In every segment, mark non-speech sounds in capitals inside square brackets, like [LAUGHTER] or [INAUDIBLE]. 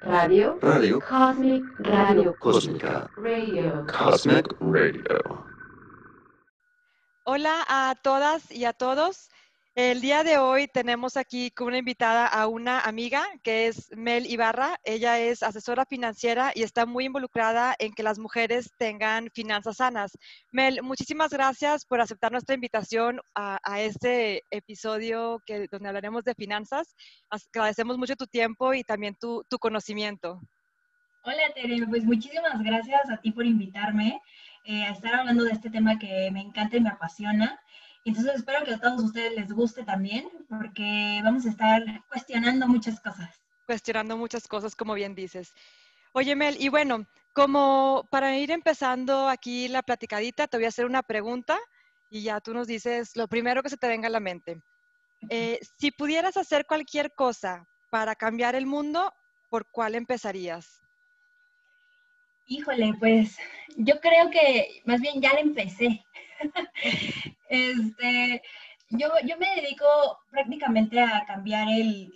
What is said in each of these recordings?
Radio. Radio. Cosmic Radio. Cósmica. Radio. Cosmic Radio. Hola a todas y a todos. El día de hoy tenemos aquí como una invitada a una amiga que es Mel Ibarra. Ella es asesora financiera y está muy involucrada en que las mujeres tengan finanzas sanas. Mel, muchísimas gracias por aceptar nuestra invitación a, este episodio que, donde hablaremos de finanzas. As- Agradecemos mucho tu tiempo y también tu, tu conocimiento. Hola Tere, pues muchísimas gracias a ti por invitarme eh, a estar hablando de este tema que me encanta y me apasiona. Entonces espero que a todos ustedes les guste también, porque vamos a estar cuestionando muchas cosas. cuestionando muchas cosas, como bien dices. Oye, Mel, y bueno, como para ir empezando aquí la platicadita, te voy a hacer una pregunta y ya tú nos dices lo primero que se te venga a la mente. Eh, si pudieras hacer cualquier cosa para cambiar el mundo, ¿por cuál empezarías? Híjole, pues yo creo que más bien ya la empecé. [LAUGHS] este, yo, yo me dedico prácticamente a cambiar el,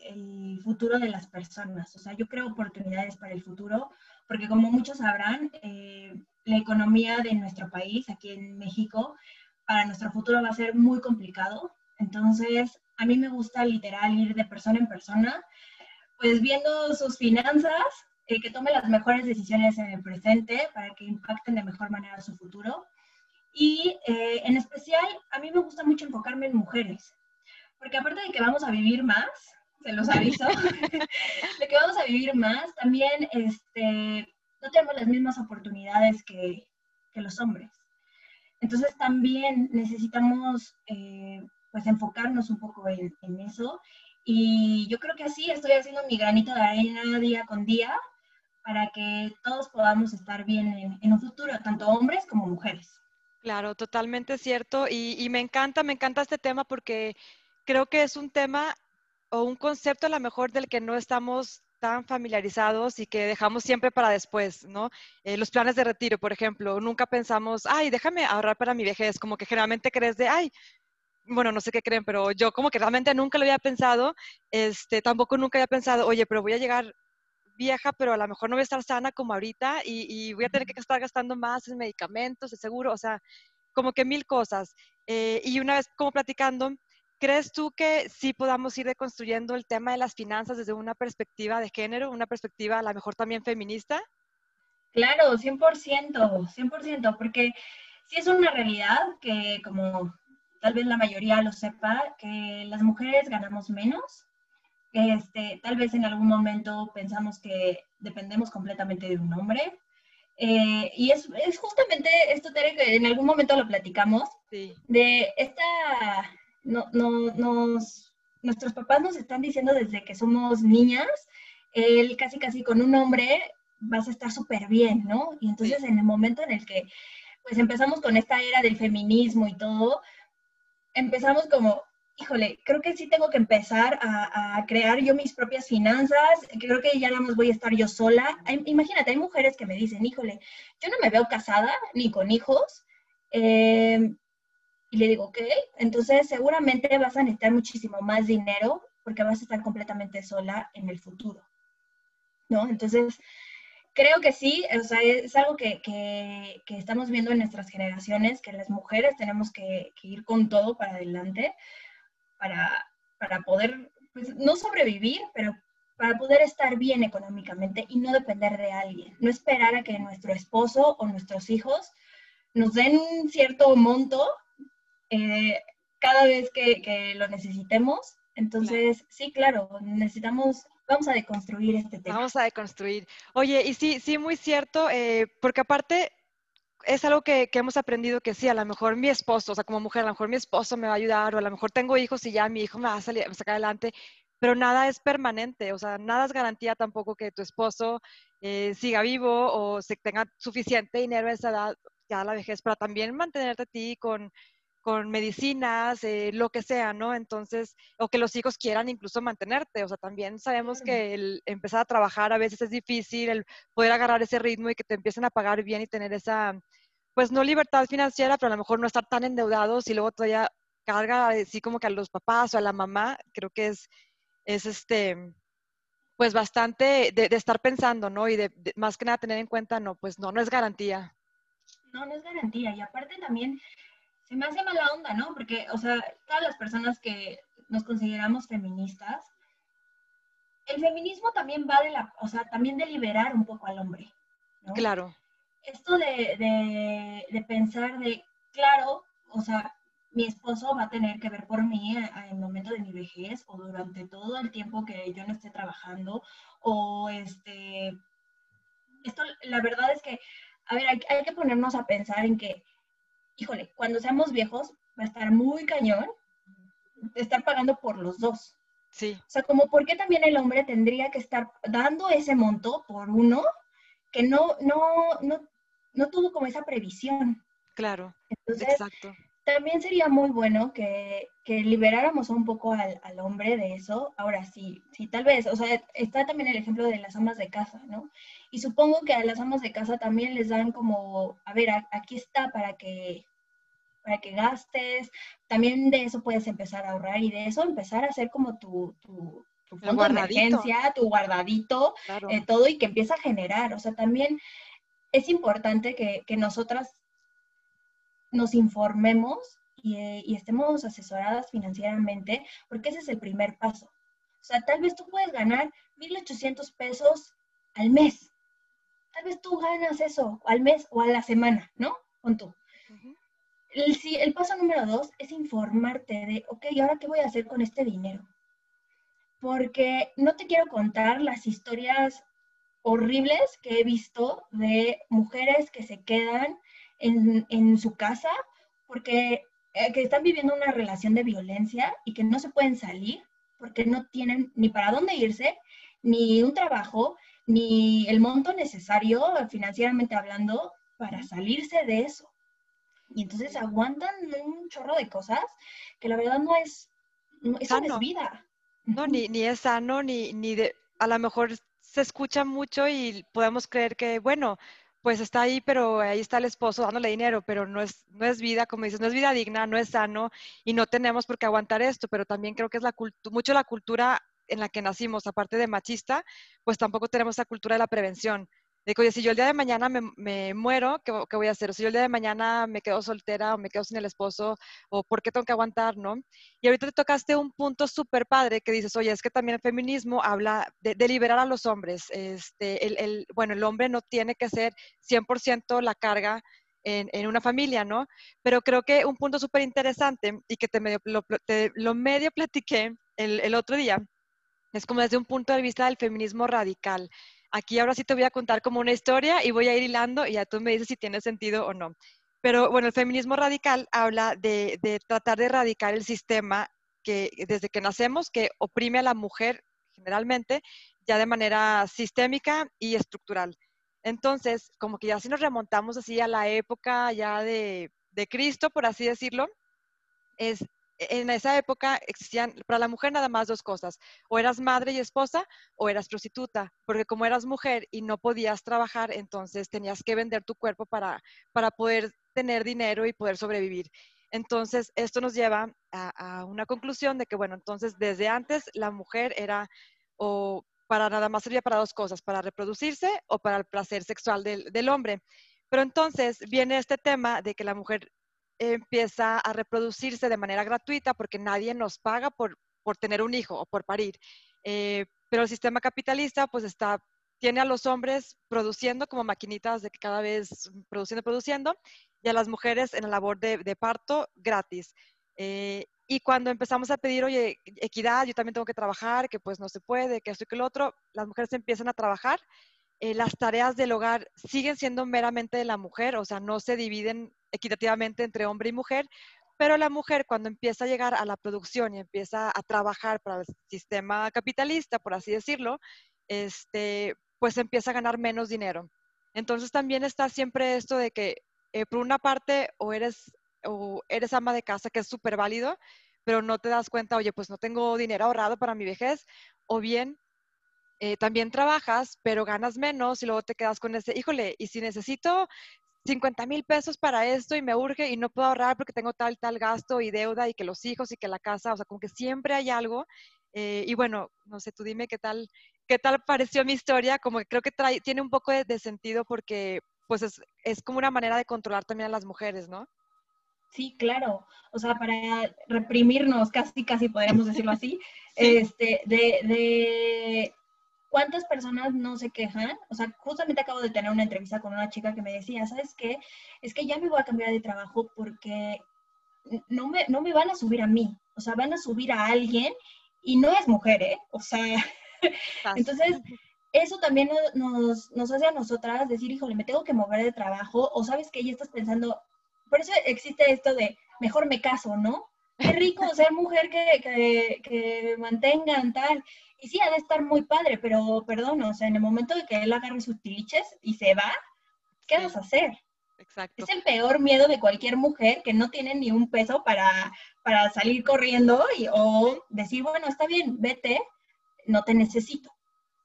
futuro de las personas. O sea, yo creo oportunidades para el futuro, porque como muchos sabrán, eh, la economía de nuestro país, aquí en México, para nuestro futuro va a ser muy complicado. Entonces, a mí me gusta literal ir de persona en persona, pues viendo sus finanzas, eh, que tome las mejores decisiones en el presente para que impacten de mejor manera su futuro. Y eh, en especial, a mí me gusta mucho enfocarme en mujeres, porque aparte de que vamos a vivir más, se los aviso, [LAUGHS] de que vamos a vivir más, también este, no tenemos las mismas oportunidades que, que los hombres. Entonces también necesitamos eh, pues enfocarnos un poco en, en eso y yo creo que así estoy haciendo mi granito de arena día con día para que todos podamos estar bien en, en un futuro, tanto hombres como mujeres. Claro, totalmente cierto. Y, y me encanta, me encanta este tema porque creo que es un tema o un concepto a lo mejor del que no estamos tan familiarizados y que dejamos siempre para después, ¿no? Eh, los planes de retiro, por ejemplo, nunca pensamos, ay, déjame ahorrar para mi vejez, como que generalmente crees de, ay, bueno, no sé qué creen, pero yo como que realmente nunca lo había pensado, este, tampoco nunca había pensado, oye, pero voy a llegar vieja, pero a lo mejor no voy a estar sana como ahorita y, y voy a tener que estar gastando más en medicamentos, de seguro, o sea, como que mil cosas. Eh, y una vez como platicando, ¿crees tú que sí podamos ir reconstruyendo el tema de las finanzas desde una perspectiva de género, una perspectiva a lo mejor también feminista? Claro, 100%, 100%, porque sí es una realidad que como tal vez la mayoría lo sepa, que las mujeres ganamos menos. Este, tal vez en algún momento pensamos que dependemos completamente de un hombre. Eh, y es, es, justamente esto, Tere, que en algún momento lo platicamos, sí. de esta, no, no, nos, nuestros papás nos están diciendo desde que somos niñas, él casi casi con un hombre vas a estar súper bien, ¿no? Y entonces sí. en el momento en el que pues empezamos con esta era del feminismo y todo, empezamos como, híjole, creo que sí tengo que empezar a, crear yo mis propias finanzas, creo que ya nada más voy a estar yo sola. Imagínate, hay mujeres que me dicen, híjole, yo no me veo casada ni con hijos. Eh, y le digo, ok, entonces seguramente vas a necesitar muchísimo más dinero porque vas a estar completamente sola en el futuro. ¿No? Entonces, creo que sí, o sea, es algo que, que, estamos viendo en nuestras generaciones, que las mujeres tenemos que ir con todo para adelante para, para poder, pues, no sobrevivir, pero para poder estar bien económicamente y no depender de alguien. No esperar a que nuestro esposo o nuestros hijos nos den un cierto monto eh, cada vez que, que, lo necesitemos. Entonces, claro. sí, claro, necesitamos vamos a deconstruir este tema. Vamos a deconstruir. Oye, y sí, sí, muy cierto, eh, porque aparte es algo que, que, hemos aprendido que sí, a lo mejor mi esposo, o sea, como mujer, a lo mejor mi esposo me va a ayudar, o a lo mejor tengo hijos y ya mi hijo me va a, salir, a sacar adelante, pero nada es permanente, o sea, nada es garantía tampoco que tu esposo eh, siga vivo o se tenga suficiente dinero a esa edad, ya a la vejez, para también mantenerte a ti con, con medicinas, eh, lo que sea, ¿no? Entonces, o que los hijos quieran incluso mantenerte, o sea, también sabemos que el empezar a trabajar a veces es difícil, el poder agarrar ese ritmo y que te empiecen a pagar bien y tener esa, pues no libertad financiera, pero a lo mejor no estar tan endeudados y luego todavía carga así como que a los papás o a la mamá, creo que es, es este, pues bastante de, estar pensando, ¿no? Y de, más que nada tener en cuenta, no, pues no, no es garantía. No, no es garantía. Y aparte también se me hace mala onda, ¿no? Porque, o sea, todas las personas que nos consideramos feministas, el feminismo también va de la, o sea, también de liberar un poco al hombre, ¿no? Claro. Esto de, de, de pensar de, claro, o sea, mi esposo va a tener que ver por mí en el momento de mi vejez o durante todo el tiempo que yo no esté trabajando o este, esto la verdad es que, a ver, hay, hay que ponernos a pensar en que, híjole, cuando seamos viejos va a estar muy cañón estar pagando por los dos. Sí. O sea, como por qué también el hombre tendría que estar dando ese monto por uno que no, no, no, no tuvo como esa previsión. Claro. Entonces, Exacto también sería muy bueno que, que liberáramos un poco al, al, hombre de eso. Ahora sí, sí, tal vez, o sea, está también el ejemplo de las amas de casa, ¿no? Y supongo que a las amas de casa también les dan como, a ver, aquí está para que para que gastes, también de eso puedes empezar a ahorrar y de eso empezar a hacer como tu, tu, tu fondo de emergencia, tu guardadito, eh, todo y que empieza a generar. O sea, también es importante que, que nosotras nos informemos eh, y, estemos asesoradas financieramente, porque ese es el primer paso. O sea, tal vez tú puedes ganar 1.800 pesos al mes. Tal vez tú ganas eso al mes o a la semana, ¿no? Con tú. el, el paso número dos es informarte de, ok, ¿ahora qué voy a hacer con este dinero? Porque no te quiero contar las historias horribles que he visto de mujeres que se quedan en, su casa porque eh, que están viviendo una relación de violencia y que no se pueden salir porque no tienen ni para dónde irse, ni un trabajo, ni el monto necesario financieramente hablando para salirse de eso. Y entonces aguantan un chorro de cosas que la verdad no es, no, eso no es vida. No, ni, ni es sano, ni, ni de, a lo mejor se escucha mucho y podemos creer que, bueno, pues está ahí, pero ahí está el esposo dándole dinero, pero no es, no es vida, como dices, no es vida digna, no es sano y no tenemos por qué aguantar esto, pero también creo que es la mucho la cultura en la que nacimos, aparte de machista, pues tampoco tenemos la cultura de la prevención. De que, oye, si yo el día de mañana me, muero, ¿qué, voy a hacer? O si yo el día de mañana me quedo soltera o me quedo sin el esposo, o por qué tengo que aguantar, ¿no? Y ahorita te tocaste un punto súper padre que dices, oye, es que también el feminismo habla de, liberar a los hombres. Este, el, bueno, el hombre no tiene que ser 100% la carga en, una familia, ¿no? Pero creo que un punto súper interesante y que te, medio, lo, lo medio platiqué el, el otro día, es como desde un punto de vista del feminismo radical. Aquí ahora sí te voy a contar como una historia y voy a ir hilando y ya tú me dices si tiene sentido o no. Pero bueno, el feminismo radical habla de, tratar de erradicar el sistema que desde que nacemos, que oprime a la mujer generalmente, ya de manera sistémica y estructural. Entonces, como que ya si nos remontamos así a la época ya de, de Cristo, por así decirlo, es en esa época existían para la mujer nada más dos cosas, o eras madre y esposa o eras prostituta, porque como eras mujer y no podías trabajar, entonces tenías que vender tu cuerpo para, para poder tener dinero y poder sobrevivir. Entonces, esto nos lleva a, una conclusión de que, bueno, entonces desde antes la mujer era o para nada más servía para dos cosas, para reproducirse o para el placer sexual del, del hombre. Pero entonces viene este tema de que la mujer empieza a reproducirse de manera gratuita porque nadie nos paga por, por tener un hijo o por parir. Eh, pero el sistema capitalista pues está, tiene a los hombres produciendo como maquinitas de que cada vez produciendo, produciendo, y a las mujeres en la labor de, de parto gratis. Eh, y cuando empezamos a pedir, oye, equidad, yo también tengo que trabajar, que pues no se puede, que esto y que lo otro, las mujeres empiezan a trabajar. Eh, las tareas del hogar siguen siendo meramente de la mujer, o sea, no se dividen equitativamente entre hombre y mujer, pero la mujer cuando empieza a llegar a la producción y empieza a trabajar para el sistema capitalista, por así decirlo, este, pues empieza a ganar menos dinero. Entonces también está siempre esto de que eh, por una parte o eres, o eres ama de casa, que es súper válido, pero no te das cuenta, oye, pues no tengo dinero ahorrado para mi vejez, o bien eh, también trabajas, pero ganas menos y luego te quedas con ese, híjole, y si necesito 50 mil pesos para esto y me urge y no puedo ahorrar porque tengo tal, tal gasto y deuda y que los hijos y que la casa, o sea, como que siempre hay algo. Eh, y bueno, no sé, tú dime qué tal qué tal pareció mi historia, como que creo que trae, tiene un poco de, de sentido porque pues es, es como una manera de controlar también a las mujeres, ¿no? Sí, claro. O sea, para reprimirnos, casi, casi podríamos decirlo así, [LAUGHS] este, de, de cuántas personas no se quejan. O sea, justamente acabo de tener una entrevista con una chica que me decía, ¿sabes qué? Es que ya me voy a cambiar de trabajo porque no me, no me van a subir a mí. O sea, van a subir a alguien y no es mujer, ¿eh? O sea, [LAUGHS] entonces eso también nos, nos hace a nosotras decir, híjole, me tengo que mover de trabajo, o sabes que ya estás pensando, por eso existe esto de mejor me caso, ¿no? Qué rico ser mujer que, que, que mantengan tal. Y sí, ha de estar muy padre, pero perdón, o sea, en el momento de que él agarre sus tiliches y se va, ¿qué vas a hacer? Exacto. Es el peor miedo de cualquier mujer que no tiene ni un peso para, para salir corriendo y, o decir, bueno, está bien, vete, no te necesito.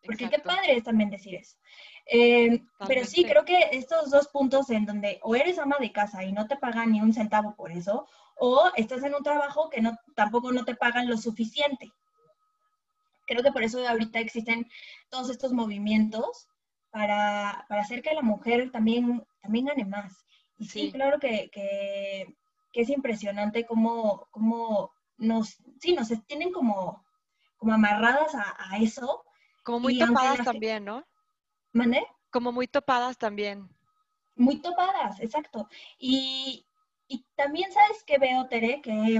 Porque Exacto. qué padre es también decir eso. Eh, pero sí, creo que estos dos puntos en donde o eres ama de casa y no te pagan ni un centavo por eso, o estás en un trabajo que no, tampoco no te pagan lo suficiente. Creo que por eso ahorita existen todos estos movimientos para, para hacer que la mujer también, también gane más. Y sí, Sí. claro que, que, que es impresionante cómo, cómo nos, sí, nos tienen como, como amarradas a, a eso. Como muy topadas también, ¿no? ¿Mande? Como muy topadas también. Muy topadas, exacto. Y, y también sabes que veo, Tere, que,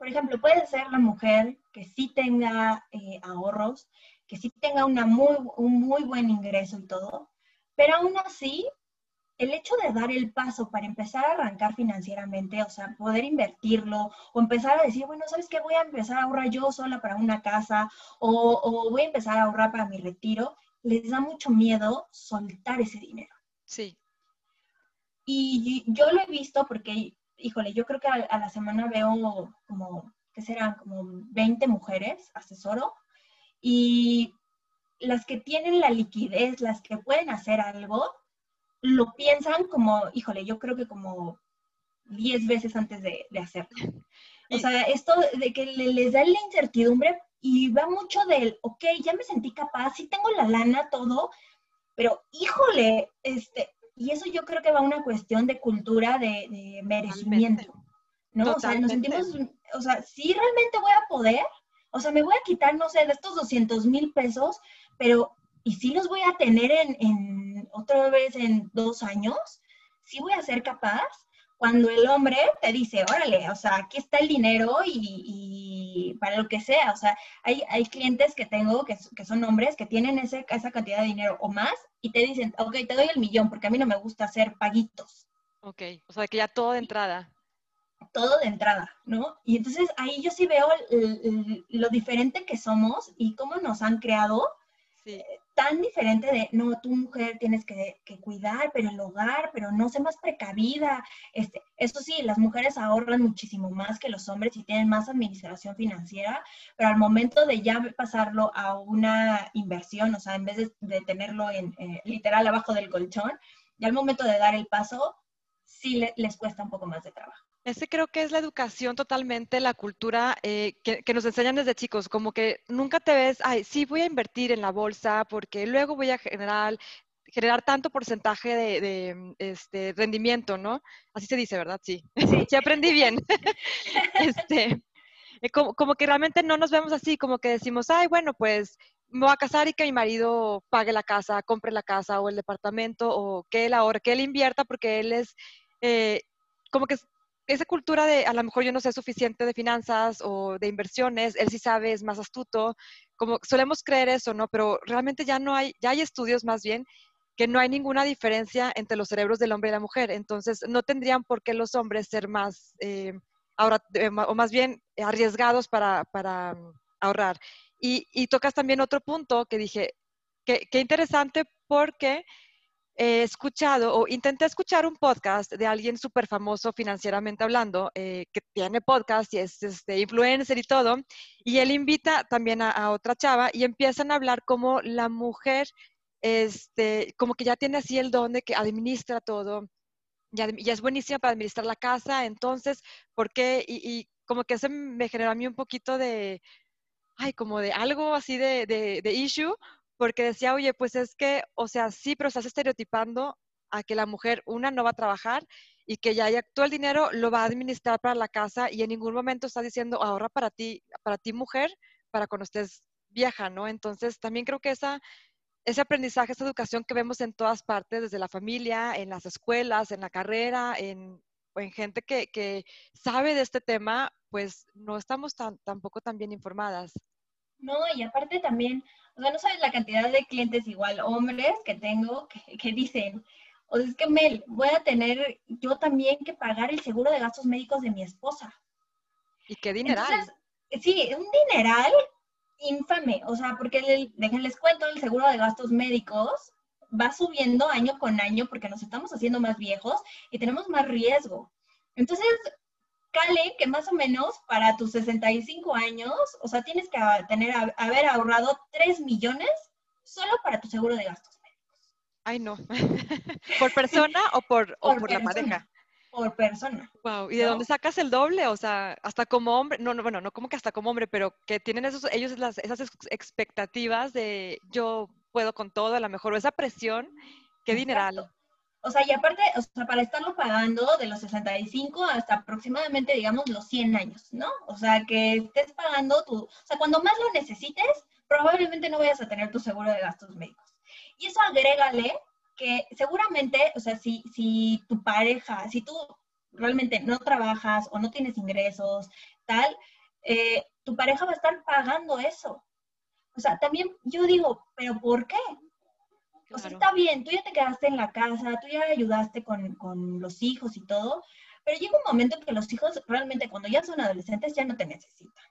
por ejemplo, puede ser la mujer que sí tenga eh, ahorros, que sí tenga una muy, un muy buen ingreso y todo, pero aún así, el hecho de dar el paso para empezar a arrancar financieramente, o sea, poder invertirlo, o empezar a decir, bueno, ¿sabes qué? Voy a empezar a ahorrar yo sola para una casa, o, o voy a empezar a ahorrar para mi retiro, les da mucho miedo soltar ese dinero. Sí. Y yo lo he visto porque, híjole, yo creo que a, a la semana veo como, ¿qué serán? Como 20 mujeres, asesoro, y las que tienen la liquidez, las que pueden hacer algo, lo piensan como, híjole, yo creo que como 10 veces antes de, de hacerlo. O sea, esto de que le- les da la incertidumbre y va mucho del, ok, ya me sentí capaz, sí tengo la lana, todo, pero híjole, este, y eso yo creo que va a una cuestión de cultura, de, de merecimiento, ¿no? O sea, nos sentimos, o sea, sí realmente voy a poder, o sea, me voy a quitar, no sé, de estos 200 mil pesos, pero, ¿y si los voy a tener en, en, otra vez en dos años? ¿Sí voy a ser capaz? Cuando el hombre te dice, órale, o sea, aquí está el dinero y, y para lo que sea, o sea, hay, hay clientes que tengo que, que son hombres que tienen ese, esa cantidad de dinero o más y te dicen, ok, te doy el millón porque a mí no me gusta hacer paguitos Ok. O sea, que ya todo de entrada. todo de entrada, ¿no? Y entonces ahí yo sí veo el- el- lo diferente que somos y cómo nos han creado Sí. Tan diferente de, no, tu mujer tienes que, cuidar, pero el hogar, pero no sé más precavida. Este, eso sí, las mujeres ahorran muchísimo más que los hombres y tienen más administración financiera, pero al momento de ya pasarlo a una inversión, o sea, en vez de, de tenerlo en eh, literal abajo del colchón, ya al momento de dar el paso, sí le- les cuesta un poco más de trabajo. Ese creo que es la educación totalmente, la cultura eh, que, que nos enseñan desde chicos, como que nunca te ves, ay, sí voy a invertir en la bolsa porque luego voy a generar, generar tanto porcentaje de, de, mm, este, rendimiento, ¿no? Así se dice, ¿verdad? Sí. [LAUGHS] Sí. Aprendí bien. [LAUGHS] este, eh, como, como que realmente no nos vemos así, como que decimos, ay, bueno, pues me voy a casar y que mi marido pague la casa, compre la casa o el departamento, o que él ahorre, que él invierta porque él es, eh, como que esa cultura de, a lo mejor yo no sé suficiente de finanzas o de inversiones, él sí sabe, es más astuto, como solemos creer eso, ¿no? Pero realmente ya no hay, ya hay estudios más bien que no hay ninguna diferencia entre los cerebros del hombre y la mujer. Entonces, no tendrían por qué los hombres ser más, eh, ahora, eh, o más bien arriesgados para, para mm, ahorrar. Y, y tocas también otro punto que dije, que, que interesante porque he escuchado o intenté escuchar un podcast de alguien súper famoso financieramente hablando, eh, que tiene podcast y es este, influencer y todo, y él invita también a, a otra chava y empiezan a hablar como la mujer, este, como que ya tiene así el don de que administra todo, ya, ya es buenísima para administrar la casa, entonces, ¿por qué? Y, y como que eso me generó a mí un poquito de, ay, como de algo así de, de, de issue, porque decía, oye, pues es que, o sea, sí, pero estás estereotipando a que la mujer, una, no va a trabajar y que ya, ya todo el dinero lo va a administrar para la casa y en ningún momento está diciendo ahorra para ti, para ti mujer, para cuando estés vieja, ¿no? Entonces, también creo que esa, ese aprendizaje, esa educación que vemos en todas partes, desde la familia, en las escuelas, en la carrera, en, en gente que, que sabe de este tema, pues no estamos tan, tampoco tan bien informadas. No, y aparte también, o sea, no sabes la cantidad de clientes igual, hombres que tengo, que, que dicen, o sea, es que Mel, voy a tener yo también que pagar el seguro de gastos médicos de mi esposa. ¿Y qué dineral? Entonces, sí, un dineral infame, o sea, porque el, déjenles cuento, el seguro de gastos médicos va subiendo año con año porque nos estamos haciendo más viejos y tenemos más riesgo. Entonces, cale que más o menos para tus 65 años, o sea, tienes que tener, haber ahorrado 3 millones solo para tu seguro de gastos médicos. Ay, no. [LAUGHS] ¿Por persona o por, o por, la pareja? Por persona. Wow. ¿Y de dónde sacas el doble? O sea, hasta como hombre, no, no, bueno, no como que hasta como hombre, pero que tienen esos, ellos las, esas expectativas de yo puedo con todo, a lo mejor, o esa presión, qué dineral. O sea, y aparte, o sea, para estarlo pagando de los 65 hasta aproximadamente, digamos, los 100 años, ¿no? O sea, que estés pagando tu, o sea, cuando más lo necesites, probablemente no vayas a tener tu seguro de gastos médicos. Y eso agrégale que seguramente, o sea, si, si tu pareja, si tú realmente no trabajas o no tienes ingresos, tal, eh, tu pareja va a estar pagando eso. O sea, también yo digo, ¿pero por qué? O sea, está bien, tú ya te quedaste en la casa, tú ya ayudaste con, con, los hijos y todo, pero llega un momento en que los hijos realmente cuando ya son adolescentes ya no te necesitan.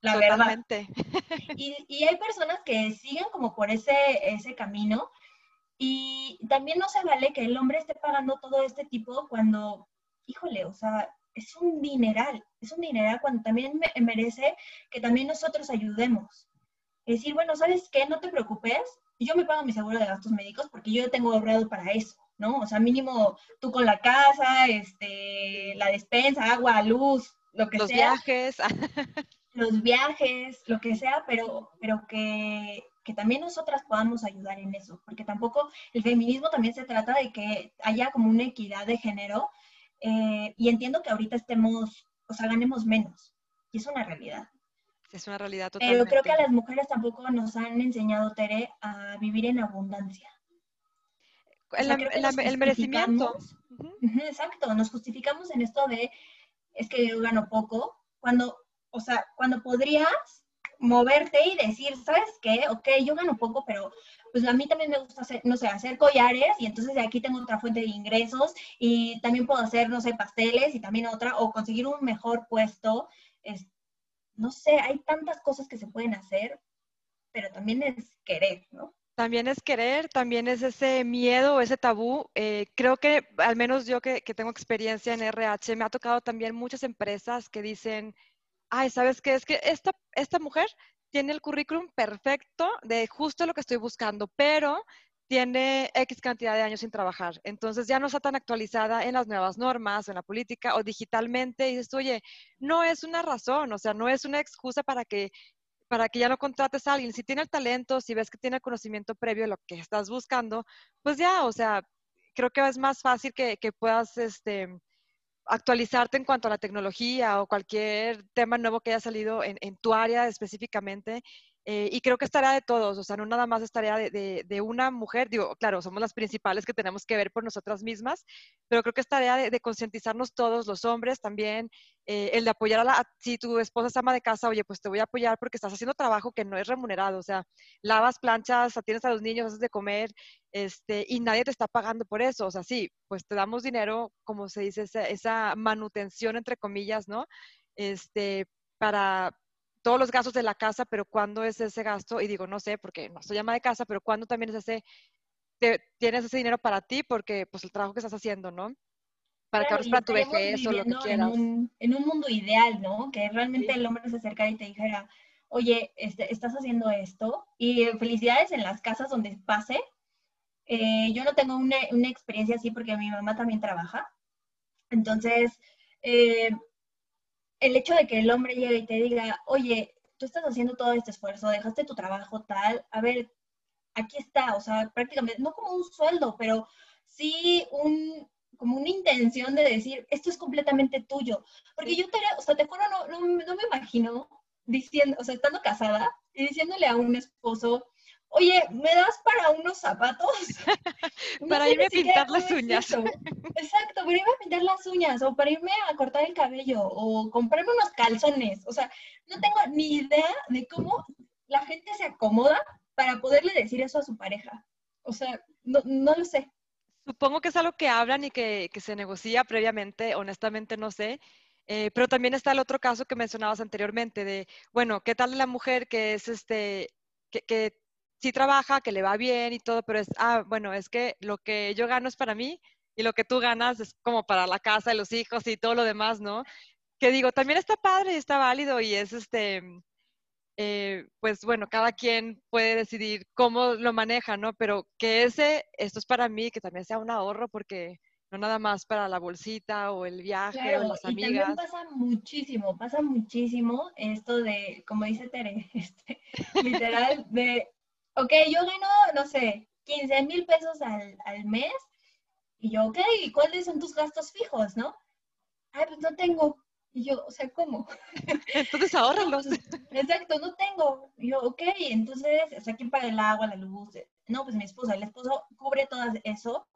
La Totalmente. verdad. Y, y, hay personas que siguen como por ese, ese camino y también no se vale que el hombre esté pagando todo este tipo cuando, híjole, o sea, es un dineral, es un dineral cuando también me, merece que también nosotros ayudemos. Es decir, bueno, ¿sabes qué? No te preocupes, yo me pago mi seguro de gastos médicos porque yo tengo ahorrado para eso, ¿no? O sea, mínimo tú con la casa, este, la despensa, agua, luz, lo que los sea. Los viajes. [LAUGHS] los viajes, lo que sea, pero, pero que, que también nosotras podamos ayudar en eso, porque tampoco el feminismo también se trata de que haya como una equidad de género, eh, y entiendo que ahorita estemos, o sea, ganemos menos, y es una realidad. Es una realidad totalmente. Pero creo que a las mujeres tampoco nos han enseñado, Tere, a vivir en abundancia. El, o sea, el, el merecimiento. Uh -huh. Exacto, nos justificamos en esto de, es que yo gano poco, cuando, o sea, cuando podrías moverte y decir, ¿sabes qué? Ok, yo gano poco, pero pues a mí también me gusta hacer, no sé, hacer collares y entonces de aquí tengo otra fuente de ingresos y también puedo hacer, no sé, pasteles y también otra, o conseguir un mejor puesto, es, no sé, hay tantas cosas que se pueden hacer, pero también es querer, ¿no? También es querer, también es ese miedo, ese tabú. Eh, creo que al menos yo que, tengo experiencia en RH, me ha tocado también muchas empresas que dicen, ay, ¿sabes qué? Es que esta, esta mujer tiene el currículum perfecto de justo lo que estoy buscando, pero tiene X cantidad de años sin trabajar. Entonces ya no está tan actualizada en las nuevas normas, en la política o digitalmente. Y dices, oye, no es una razón, o sea, no es una excusa para que, para que ya no contrates a alguien. Si tiene el talento, si ves que tiene el conocimiento previo de lo que estás buscando, pues ya, o sea, creo que es más fácil que, que puedas, este, actualizarte en cuanto a la tecnología o cualquier tema nuevo que haya salido en, en tu área específicamente. Eh, y creo que es tarea de todos, o sea, no nada más es tarea de, de, una mujer, digo, claro, somos las principales que tenemos que ver por nosotras mismas, pero creo que es tarea de, de concientizarnos todos, los hombres también, eh, el de apoyar a la, si tu esposa es ama de casa, oye, pues te voy a apoyar porque estás haciendo trabajo que no es remunerado, o sea, lavas, planchas, atiendes a los niños, haces de comer, este, y nadie te está pagando por eso, o sea, sí, pues te damos dinero, como se dice, esa manutención, entre comillas, ¿no? Este, para, todos los gastos de la casa, pero ¿cuándo es ese gasto? Y digo, no sé, porque no soy ama de casa, pero ¿cuándo también es ese, te, tienes ese dinero para ti? Porque, pues, el trabajo que estás haciendo, ¿no? Para claro, que ahorres para tu vejez o lo que quieras. En un, en un mundo ideal, ¿no? Que realmente sí. el hombre se acercara y te dijera, oye, este, estás haciendo esto, y felicidades en las casas donde pase. Eh, yo no tengo una, una, experiencia así porque mi mamá también trabaja. Entonces, eh, el hecho de que el hombre llegue y te diga, oye, tú estás haciendo todo este esfuerzo, dejaste tu trabajo tal, a ver, aquí está, o sea, prácticamente, no como un sueldo, pero sí un, como una intención de decir, esto es completamente tuyo. Porque yo te, o sea, te juro, no, no, no me imagino diciendo, o sea, estando casada y diciéndole a un esposo, oye, ¿me das para unos zapatos? [LAUGHS] para irme a pintar las uñas. Exacto, para irme a pintar las uñas o para irme a cortar el cabello o comprarme unos calzones. O sea, no tengo ni idea de cómo la gente se acomoda para poderle decir eso a su pareja. O sea, no, no lo sé. Supongo que es algo que hablan y que, que se negocia previamente, honestamente no sé. Eh, pero también está el otro caso que mencionabas anteriormente de, bueno, ¿qué tal la mujer que es este, que, que sí trabaja, que le va bien y todo, pero es, ah, bueno, es que lo que yo gano es para mí y lo que tú ganas es como para la casa y los hijos y todo lo demás, ¿no? Que digo, también está padre y está válido y es este, eh, pues bueno, cada quien puede decidir cómo lo maneja, ¿no? Pero que ese, esto es para mí, que también sea un ahorro porque no nada más para la bolsita o el viaje o las amigas. Y también pasa muchísimo, pasa muchísimo esto de, como dice Tere, [LAUGHS] este, literal, de ok, yo gano, no sé, 15 mil pesos al, al mes. Y yo, ok, ¿y cuáles son tus gastos fijos, no? Ay, pues no tengo. Y yo, o sea, ¿cómo? [LAUGHS] Entonces ahorralos. [LAUGHS] Exacto, no tengo. Y yo, ok, entonces, o sea, ¿quién paga el agua, la luz? No, pues mi esposa, el esposo cubre todo eso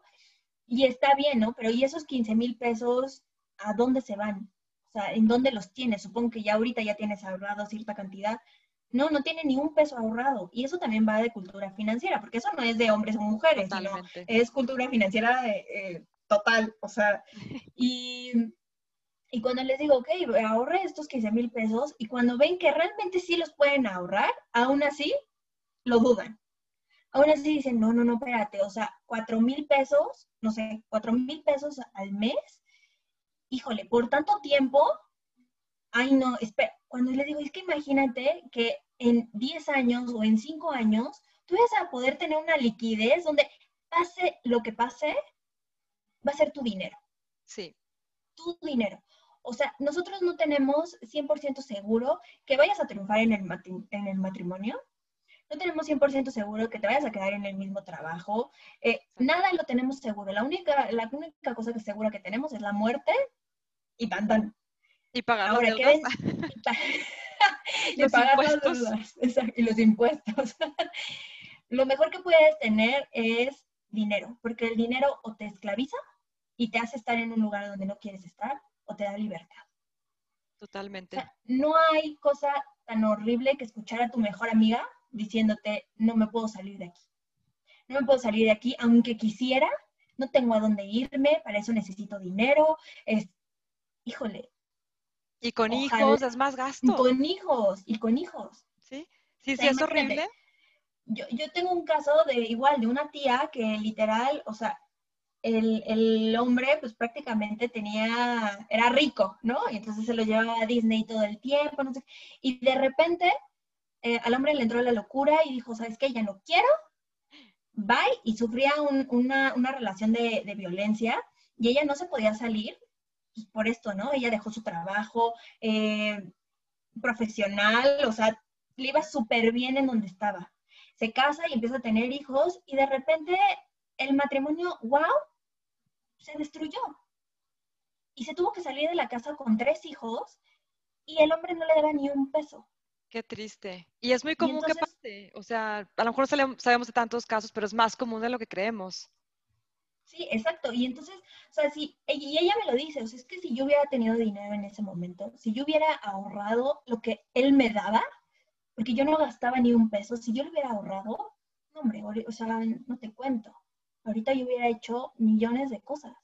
y está bien, ¿no? Pero ¿y esos 15 mil pesos, a dónde se van? O sea, ¿en dónde los tienes? Supongo que ya ahorita ya tienes ahorrado cierta cantidad, no, no tiene ni un peso ahorrado. Y eso también va de cultura financiera, porque eso no es de hombres o mujeres, sino es cultura financiera eh, total. O sea, [LAUGHS] y, y cuando les digo, ok, ahorre estos 15 mil pesos, y cuando ven que realmente sí los pueden ahorrar, aún así lo dudan. Aún así dicen, no, no, no, espérate, o sea, 4 mil pesos, no sé, 4 mil pesos al mes, híjole, por tanto tiempo, ay no, espera, cuando les digo, es que imagínate que en 10 años o en 5 años, tú vas a poder tener una liquidez donde pase lo que pase, va a ser tu dinero. Sí. Tu dinero. O sea, nosotros no tenemos 100% seguro que vayas a triunfar en el, en el matrimonio. No tenemos 100% seguro que te vayas a quedar en el mismo trabajo. Eh, nada lo tenemos seguro. La única, la única cosa que segura que tenemos es la muerte y tan tan. Y pagar Ahora, ¿qué [LAUGHS] [LAUGHS] [LAUGHS] [LAUGHS] y los impuestos. y los impuestos. Lo mejor que puedes tener es dinero, porque el dinero o te esclaviza y te hace estar en un lugar donde no quieres estar, o te da libertad. Totalmente. no hay cosa tan horrible que escuchar a tu mejor amiga diciéndote, no me puedo salir de aquí. No me puedo salir de aquí, aunque quisiera, no tengo a dónde irme, para eso necesito dinero. Es, híjole, y con hijos es más gasto. Y con hijos, y con hijos. Sí, sí, sí, es horrible. Yo, yo tengo un caso de igual, de una tía que literal, o sea, el, el, hombre pues prácticamente tenía, era rico, ¿no? Y entonces se lo llevaba a Disney todo el tiempo, no sé. Y de repente eh, al hombre le entró la locura y dijo, ¿sabes qué? Ya no quiero. Bye. Y sufría una, una, relación de, de, violencia y ella no se podía salir pues, por esto, ¿no? Ella dejó su trabajo eh, profesional, o sea, le iba súper bien en donde estaba. Se casa y empieza a tener hijos y de repente el matrimonio, wow, se destruyó. Y se tuvo que salir de la casa con tres hijos y el hombre no le daba ni un peso. Qué triste. Y es muy común que pase. O sea, a lo mejor sabemos de tantos casos, pero es más común de lo que creemos. Sí, exacto. Y entonces, o sea, si, y ella me lo dice, o sea, es que si yo hubiera tenido dinero en ese momento, si yo hubiera ahorrado lo que él me daba, porque yo no gastaba ni un peso, si yo lo hubiera ahorrado, no, hombre, o sea, no te cuento. Ahorita yo hubiera hecho millones de cosas.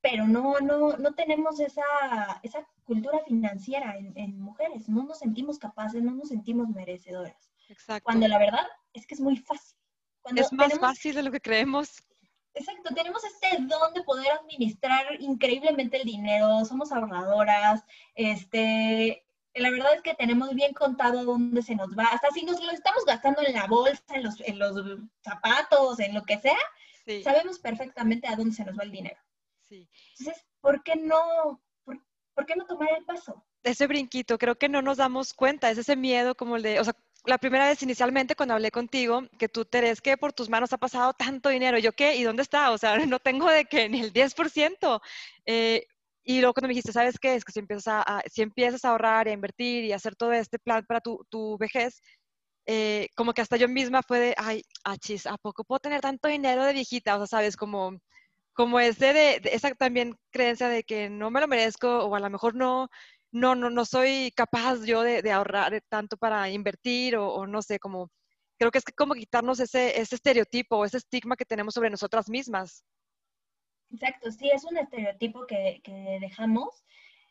Pero no, no, no tenemos esa, esa cultura financiera en, en mujeres. No nos sentimos capaces, no nos sentimos merecedoras. Exacto. Cuando la verdad es que es muy fácil es más fácil de lo que creemos. Exacto, tenemos este don de poder administrar increíblemente el dinero, somos ahorradoras, este, la verdad es que tenemos bien contado dónde se nos va, hasta si nos lo estamos gastando en la bolsa, en los, en los zapatos, en lo que sea, sabemos perfectamente a dónde se nos va el dinero. Sí. Entonces, ¿por qué no, por, qué no tomar el paso? ese brinquito, creo que no nos damos cuenta, es ese miedo como el de, o sea, la primera vez inicialmente cuando hablé contigo, que tú te eres que por tus manos ha pasado tanto dinero, yo qué, ¿y dónde está? O sea, [LAUGHS] no tengo de que ni el 10%. Eh, y luego cuando me dijiste, ¿sabes qué? Es que si empiezas a, si empiezas a ahorrar y a invertir y hacer todo este plan para tu, tu vejez, eh, como que hasta yo misma fue de, ay, achis, ¿a poco puedo tener tanto dinero de viejita? O sea, sabes, como, como ese de, de, esa también creencia de que no me lo merezco o a lo mejor no, no, no, no soy capaz yo de, ahorrar tanto para invertir o, no sé, como creo que es como quitarnos ese, ese estereotipo o ese estigma que tenemos sobre nosotras mismas. Exacto, sí, es un estereotipo que, que, dejamos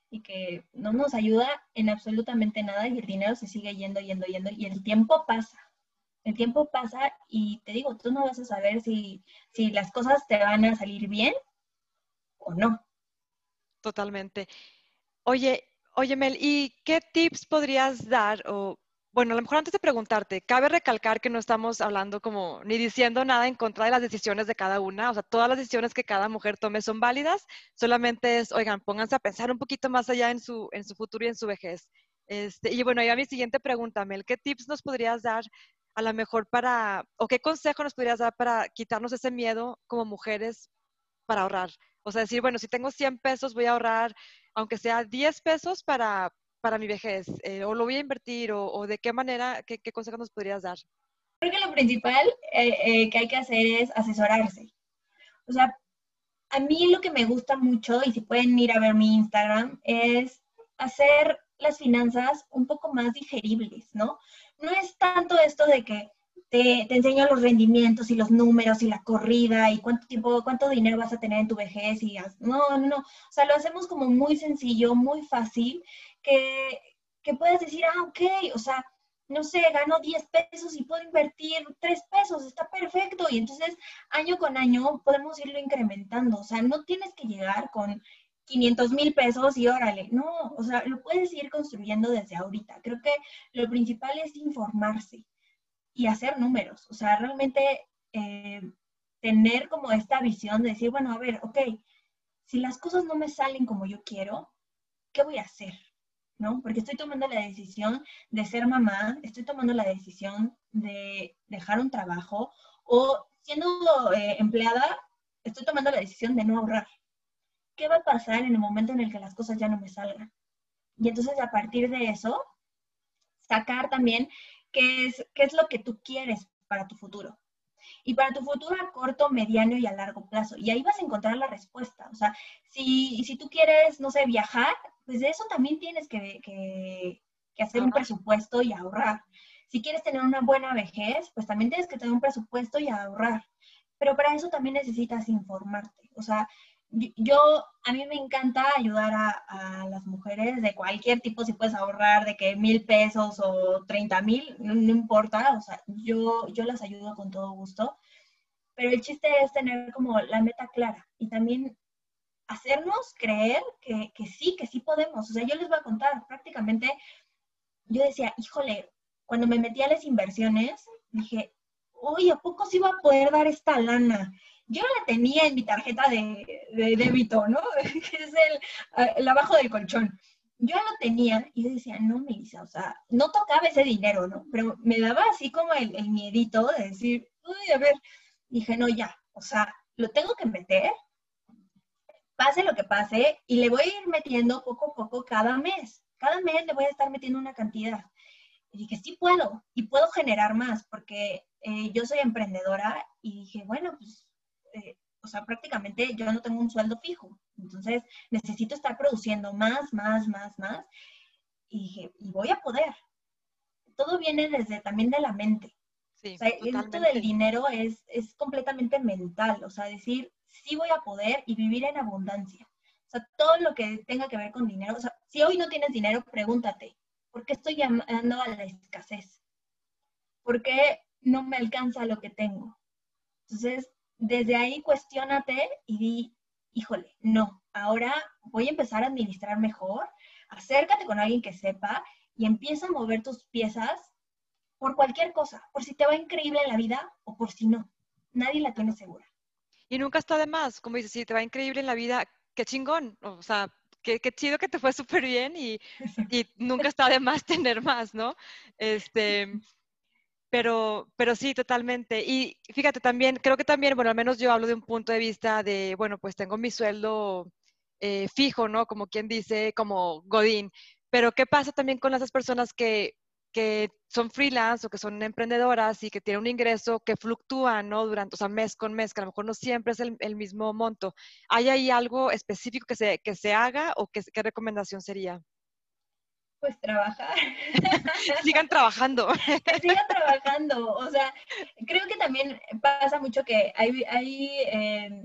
y que no nos ayuda en absolutamente nada y el dinero se sigue yendo, yendo, yendo y el tiempo pasa. El tiempo pasa y te digo, tú no vas a saber si, si las cosas te van a salir bien o no. Totalmente. Oye, Oye, Mel, ¿y qué tips podrías dar? O, bueno, a lo mejor antes de preguntarte, cabe recalcar que no estamos hablando como ni diciendo nada en contra de las decisiones de cada una. O sea, todas las decisiones que cada mujer tome son válidas. Solamente es, oigan, pónganse a pensar un poquito más allá en su, en su futuro y en su vejez. Este, y bueno, ya mi siguiente pregunta, Mel, ¿qué tips nos podrías dar a lo mejor para, o qué consejo nos podrías dar para quitarnos ese miedo como mujeres para ahorrar? O sea, decir, bueno, si tengo 100 pesos, voy a ahorrar aunque sea 10 pesos para, para mi vejez, eh, o lo voy a invertir, o, de qué manera, qué, qué consejos nos podrías dar? Creo que lo principal eh, eh, que hay que hacer es asesorarse. O sea, a mí lo que me gusta mucho, y si pueden ir a ver mi Instagram, es hacer las finanzas un poco más digeribles, ¿no? No es tanto esto de que te, te, enseño los rendimientos y los números y la corrida y cuánto tiempo, cuánto dinero vas a tener en tu vejez y no, no, no, o sea, lo hacemos como muy sencillo, muy fácil, que, que puedes decir, ah, ok, o sea, no sé, gano 10 pesos y puedo invertir 3 pesos, está perfecto. Y entonces, año con año, podemos irlo incrementando. O sea, no tienes que llegar con 500 mil pesos y órale, no, o sea, lo puedes ir construyendo desde ahorita. Creo que lo principal es informarse y hacer números. O sea, realmente eh, tener como esta visión de decir, bueno, a ver, ok, si las cosas no me salen como yo quiero, ¿qué voy a hacer? ¿No? Porque estoy tomando la decisión de ser mamá, estoy tomando la decisión de dejar un trabajo o siendo eh, empleada, estoy tomando la decisión de no ahorrar. ¿Qué va a pasar en el momento en el que las cosas ya no me salgan? Y entonces a partir de eso, sacar también qué es, qué es lo que tú quieres para tu futuro. Y para tu futuro a corto, mediano y a largo plazo. Y ahí vas a encontrar la respuesta. O sea, si, si tú quieres, no sé, viajar, pues de eso también tienes que, que, que hacer un presupuesto y ahorrar. Si quieres tener una buena vejez, pues también tienes que tener un presupuesto y ahorrar. Pero para eso también necesitas informarte. O sea, yo, a mí me encanta ayudar a, las mujeres de cualquier tipo, si puedes ahorrar de que mil pesos o treinta mil, no, importa, o sea, yo, yo las ayudo con todo gusto, pero el chiste es tener como la meta clara y también hacernos creer que, que sí, que sí podemos. O sea, yo les voy a contar, prácticamente, yo decía, híjole, cuando me metí a las inversiones, dije, oye, ¿a poco sí va a poder dar esta lana? Yo la tenía en mi tarjeta de, débito, ¿no? [LAUGHS] es el, abajo del colchón. Yo lo tenía y decía, no, Melissa, o sea, no tocaba ese dinero, ¿no? Pero me daba así como el, el miedito de decir, uy, a ver, dije, no, ya, o sea, lo tengo que meter, pase lo que pase, y le voy a ir metiendo poco a poco cada mes. Cada mes le voy a estar metiendo una cantidad. Y dije, sí puedo, y puedo generar más, porque eh, yo soy emprendedora, y dije, bueno, pues eh, o sea, prácticamente yo no tengo un sueldo fijo. Entonces, necesito estar produciendo más, más, más, más. Y dije, y voy a poder. Todo viene desde también de la mente. Sí, o sea, esto del dinero es, es completamente mental. O sea, decir, sí voy a poder y vivir en abundancia. O sea, todo lo que tenga que ver con dinero. O sea, si hoy no tienes dinero, pregúntate, ¿por qué estoy llamando a la escasez? ¿Por qué no me alcanza lo que tengo? Entonces, desde ahí cuestionate y di, híjole, no, ahora voy a empezar a administrar mejor, acércate con alguien que sepa y empieza a mover tus piezas por cualquier cosa, por si te va increíble en la vida o por si no. Nadie la tiene segura. Y nunca está de más, como dices, si te va increíble en la vida, qué chingón. O sea, qué, qué chido que te fue súper bien y, y nunca está de más [LAUGHS] tener más, ¿no? Este, pero, pero sí, totalmente. Y fíjate también, creo que también, bueno, al menos yo hablo de un punto de vista de, bueno, pues tengo mi sueldo eh, fijo, ¿no? Como quien dice, como Godín. Pero ¿qué pasa también con esas personas que, que son freelance o que son emprendedoras y que tienen un ingreso que fluctúa, ¿no? Durante, o sea, mes con mes, que a lo mejor no siempre es el, el mismo monto. ¿Hay ahí algo específico que se, que se haga o qué, qué recomendación sería? Pues trabajar. [LAUGHS] Sigan trabajando. que sigan trabajando. O sea, creo que también pasa mucho que hay, hay eh,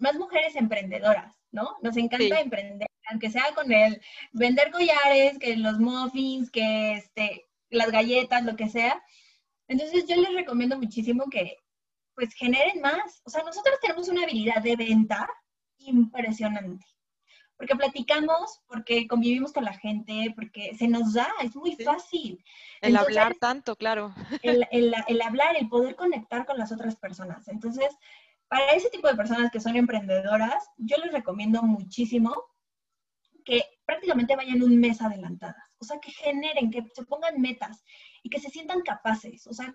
más mujeres emprendedoras, ¿no? Nos encanta Sí. emprender, aunque sea con el vender collares, que los muffins, que este, las galletas, lo que sea. Entonces yo les recomiendo muchísimo que pues generen más. O sea, nosotros tenemos una habilidad de venta impresionante. Porque platicamos, porque convivimos con la gente, porque se nos da, es muy Sí. fácil. El Entonces, hablar tanto, claro. el, el- el hablar, el poder conectar con las otras personas. Entonces, para ese tipo de personas que son emprendedoras, yo les recomiendo muchísimo que prácticamente vayan un mes adelantadas. O sea, que generen, que se pongan metas y que se sientan capaces. O sea,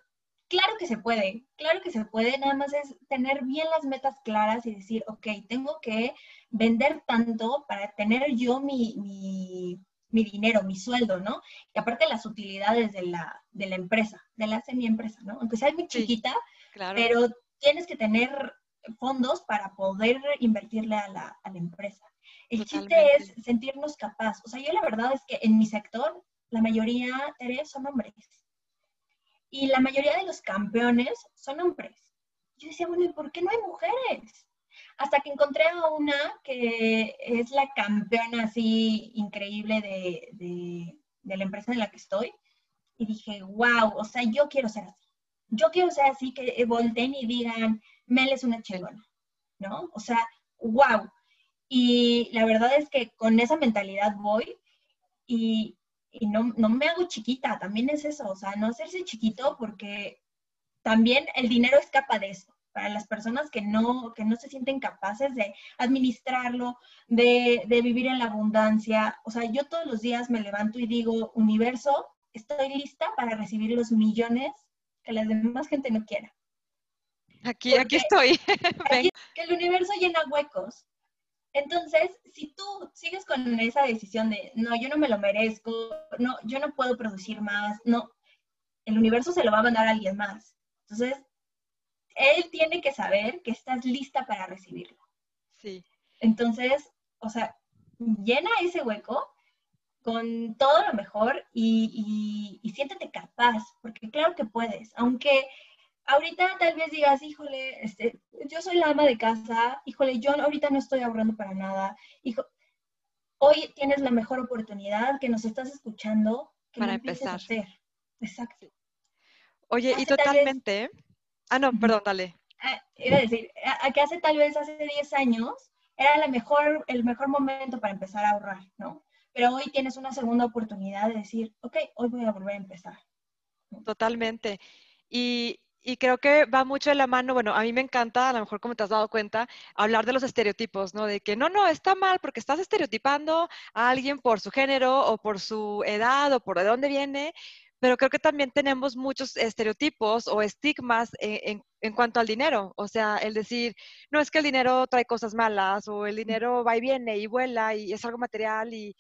claro que se puede, claro que se puede, nada más es tener bien las metas claras y decir, ok, tengo que vender tanto para tener yo mi, mi, mi dinero, mi sueldo, ¿no? Y aparte las utilidades de la, de la empresa, de la semi-empresa, ¿no? Aunque sea muy Sí. chiquita, Claro. pero tienes que tener fondos para poder invertirle a la, a la empresa. El chiste es sentirnos capaz. O sea, yo la verdad es que en mi sector, la mayoría, Tere, son hombres. Y la mayoría de los campeones son hombres. Yo decía, bueno, ¿y por qué no hay mujeres? Hasta que encontré a una que es la campeona así increíble de, de, la empresa en la que estoy. Y dije, wow, o sea, yo quiero ser así. Yo quiero ser así, que volteen y digan, Mel es una chingona, ¿no? O sea, wow. Y la verdad es que con esa mentalidad voy y, y no, no me hago chiquita, también es eso, o sea, no hacerse chiquito porque también el dinero escapa de eso. Para las personas que no, que no se sienten capaces de administrarlo, de, de vivir en la abundancia. O sea, yo todos los días me levanto y digo, universo, estoy lista para recibir los millones que la demás gente no quiera. Aquí, aquí estoy. [LAUGHS] Aquí- que el universo llena huecos. Entonces, si tú sigues con esa decisión de, no, yo no me lo merezco, no, yo no puedo producir más, no, el universo se lo va a mandar a alguien más. Entonces, él tiene que saber que estás lista para recibirlo. Sí, Entonces, o sea, llena ese hueco con todo lo mejor y, y- y siéntete capaz, porque claro que puedes, aunque ahorita tal vez digas, híjole, este, yo soy la ama de casa, híjole, yo ahorita no estoy ahorrando para nada, hijo, hoy tienes la mejor oportunidad que nos estás escuchando, que Para empieces a empezar. hacer. Exacto. Oye, y vez- totalmente. Ah, no, perdón, dale. Ah, iba a decir, a, a que hace tal vez hace 10 años era la mejor, el mejor momento para empezar a ahorrar, ¿no? Pero hoy tienes una segunda oportunidad de decir, ok, hoy voy a volver a empezar. Totalmente. Y, y creo que va mucho de la mano, bueno, a mí me encanta, a lo mejor como te has dado cuenta, hablar de los estereotipos, ¿no? De que no, no, está mal porque estás estereotipando a alguien por su género o por su edad o por de dónde viene, pero creo que también tenemos muchos estereotipos o estigmas en, en- en cuanto al dinero. O sea, el decir, no es que el dinero trae cosas malas o el dinero va y viene y vuela y es algo material y,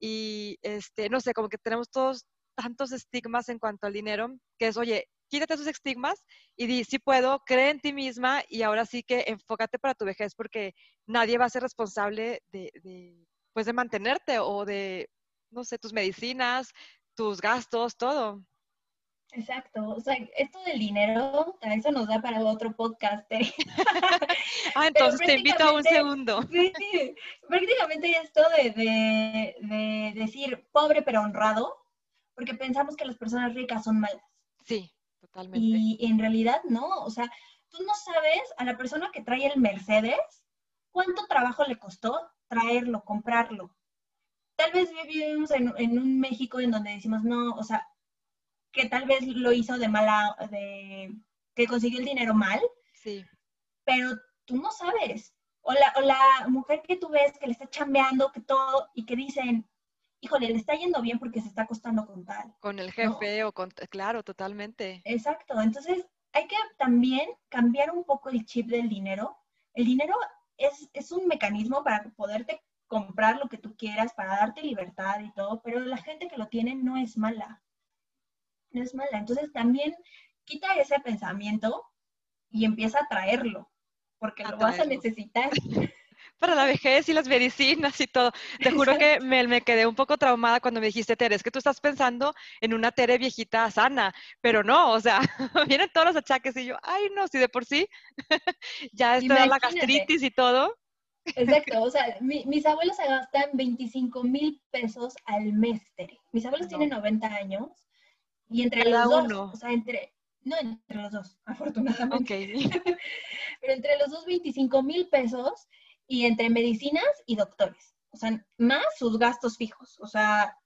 y este, no sé, como que tenemos todos tantos estigmas en cuanto al dinero, que es, oye, quítate esos estigmas y di, sí puedo, cree en ti misma y ahora sí que enfócate para tu vejez porque nadie va a ser responsable de, de, pues de mantenerte o de, no sé, tus medicinas, tus gastos, todo. Exacto. O sea, esto del dinero, a eso nos da para otro podcast. ¿eh? [LAUGHS] Ah, entonces te invito a un segundo. [LAUGHS] Sí, prácticamente esto de, de- de decir pobre pero honrado, porque pensamos que las personas ricas son malas. Sí, totalmente. Y en realidad no, o sea, tú no sabes a la persona que trae el Mercedes cuánto trabajo le costó traerlo, comprarlo. Tal vez vivimos en, en un México en donde decimos, no, o sea, que tal vez lo hizo de mala, de que consiguió el dinero mal, Sí, pero tú no sabes O la, o la mujer que tú ves que le está chambeando, que todo, y que dicen, híjole, le está yendo bien porque se está acostando con tal. Con el jefe o con, claro, totalmente. Exacto, entonces hay que también cambiar un poco el chip del dinero. El dinero es, es un mecanismo para poderte comprar lo que tú quieras, para darte libertad y todo, pero la gente que lo tiene no es mala. No es mala. Entonces también quita ese pensamiento y empieza a traerlo, porque lo vas a necesitar. [LAUGHS] para la vejez y las medicinas y todo. Te juro que me, me, quedé un poco traumada cuando me dijiste, Tere, es que tú estás pensando en una Tere viejita sana, pero no, o sea, [LAUGHS] vienen todos los achaques y yo, ay, no, si de por sí [LAUGHS] ya está la gastritis y todo. Exacto, [LAUGHS] o sea, mis abuelos se gastan 25 mil pesos al mes, Tere. Mis abuelos tienen 90 años y entre los dos, o sea, entre, no entre los dos, afortunadamente. Pero entre los dos, 25 mil pesos y entre medicinas y doctores. O sea, más sus gastos fijos. O sea,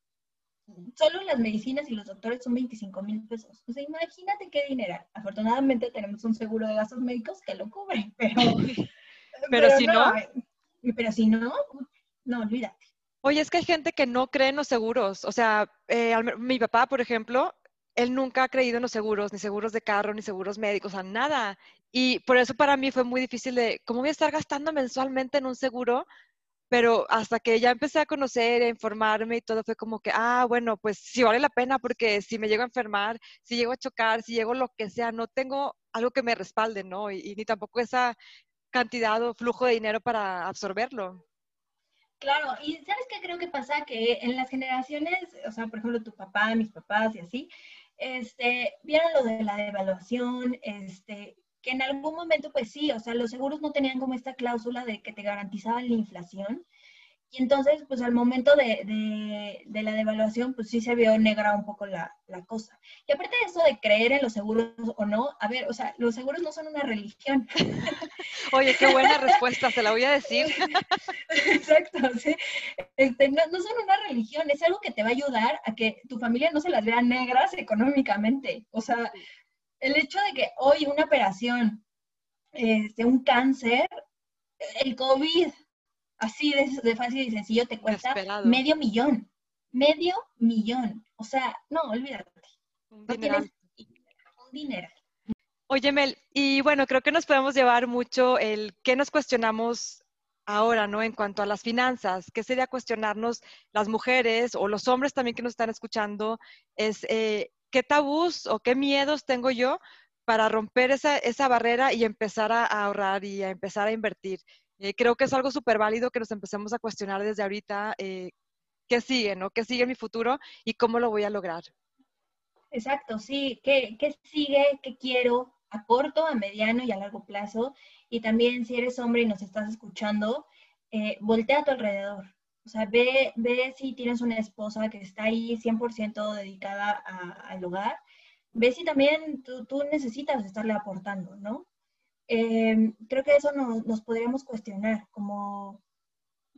solo las medicinas y los doctores son 25 mil pesos. O sea, imagínate qué dinero. Afortunadamente tenemos un seguro de gastos médicos que lo cubre, [LAUGHS] pero... pero, si no, Pero si no, no, olvídate. Oye, es que hay gente que no cree en los seguros. O sea, eh, mi papá, por ejemplo, él nunca ha creído en los seguros, ni seguros de carro, ni seguros médicos, o sea, nada. Y por eso para mí fue muy difícil de, ¿cómo voy a estar gastando mensualmente en un seguro? Pero hasta que ya empecé a conocer, a informarme y todo, fue como que, ah, bueno, pues sí vale la pena porque si me llego a enfermar, si llego a chocar, si llego lo que sea, no tengo algo que me respalde, ¿no? Y, ni tampoco esa cantidad o flujo de dinero para absorberlo. Claro, y ¿sabes qué creo que pasa? Que en las generaciones, o sea, por ejemplo, tu papá, mis papás y así, este, vieron lo de la devaluación, este, que en algún momento, pues sí, o sea, los seguros no tenían como esta cláusula de que te garantizaban la inflación. Y entonces, pues al momento de, de, la devaluación, pues sí se vio negra un poco la, la, cosa. Y aparte de eso de creer en los seguros o no, a ver, o sea, los seguros no son una religión. [LAUGHS] Oye, qué buena respuesta, se la voy a decir. [LAUGHS] Exacto, sí. Este, no, no son una religión, es algo que te va a ayudar a que tu familia no se las vea negras económicamente. O sea, el hecho de que hoy una operación, este, un cáncer, el COVID, así de, fácil y sencillo, te cuesta medio millón. Medio millón. O sea, no, olvídate. Un dinero. Oye, Mel, y bueno, creo que nos podemos llevar mucho el qué nos cuestionamos ahora, ¿no? En cuanto a las finanzas, ¿qué sería cuestionarnos las mujeres o los hombres también que nos están escuchando? Es eh, qué tabús o qué miedos tengo yo para romper esa, esa barrera y empezar a, ahorrar y a empezar a invertir. Eh, creo que es algo súper válido que nos empecemos a cuestionar desde ahorita eh, qué sigue, ¿no? ¿Qué sigue mi futuro y cómo lo voy a lograr? Exacto, sí. ¿Qué, qué sigue? ¿Qué quiero? A corto, a mediano y a largo plazo. Y también si eres hombre y nos estás escuchando, eh, voltea a tu alrededor. O sea, ve, ve si tienes una esposa que está ahí 100% dedicada al hogar. Ve si también tú, tú, necesitas estarle aportando, ¿no? Eh, creo que eso nos, nos, podríamos cuestionar, como,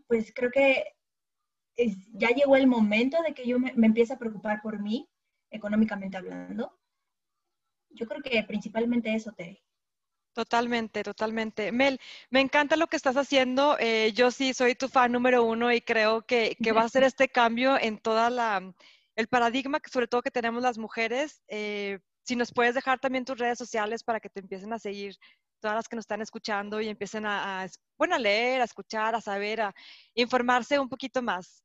pues creo que ya llegó el momento de que yo me, me empiece a preocupar por mí, económicamente hablando. Yo creo que principalmente eso, te Totalmente, totalmente. Mel, me encanta lo que estás haciendo. Eh, yo sí soy tu fan número uno y creo que, que va a ser [LAUGHS] este cambio en toda la el paradigma que sobre todo que tenemos las mujeres. Eh, si nos puedes dejar también tus redes sociales para que te empiecen a seguir todas las que nos están escuchando y empiecen a, bueno, a leer, a escuchar, a saber, a informarse un poquito más.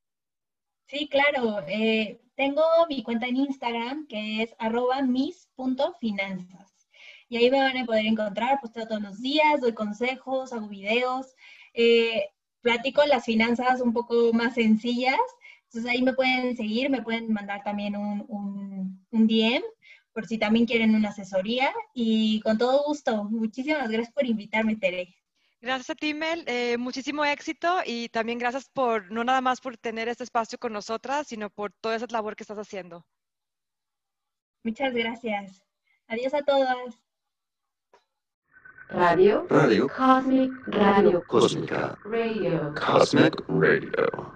Sí, claro. Eh, tengo mi cuenta en Instagram que es mis.finanzas y ahí me van a poder encontrar, pues todos los días, doy consejos, hago videos, eh, platico las finanzas un poco más sencillas, entonces ahí me pueden seguir, me pueden mandar también un, un, un DM por si también quieren una asesoría y con todo gusto. Muchísimas gracias por invitarme, Tere. Gracias a ti, Mel. Eh, muchísimo éxito y también gracias por, no nada más por tener este espacio con nosotras, sino por toda esa labor que estás haciendo. Muchas gracias. Adiós a todas. Radio. Radio. Cosmic Radio. Cósmica. Radio. Cosmic Radio.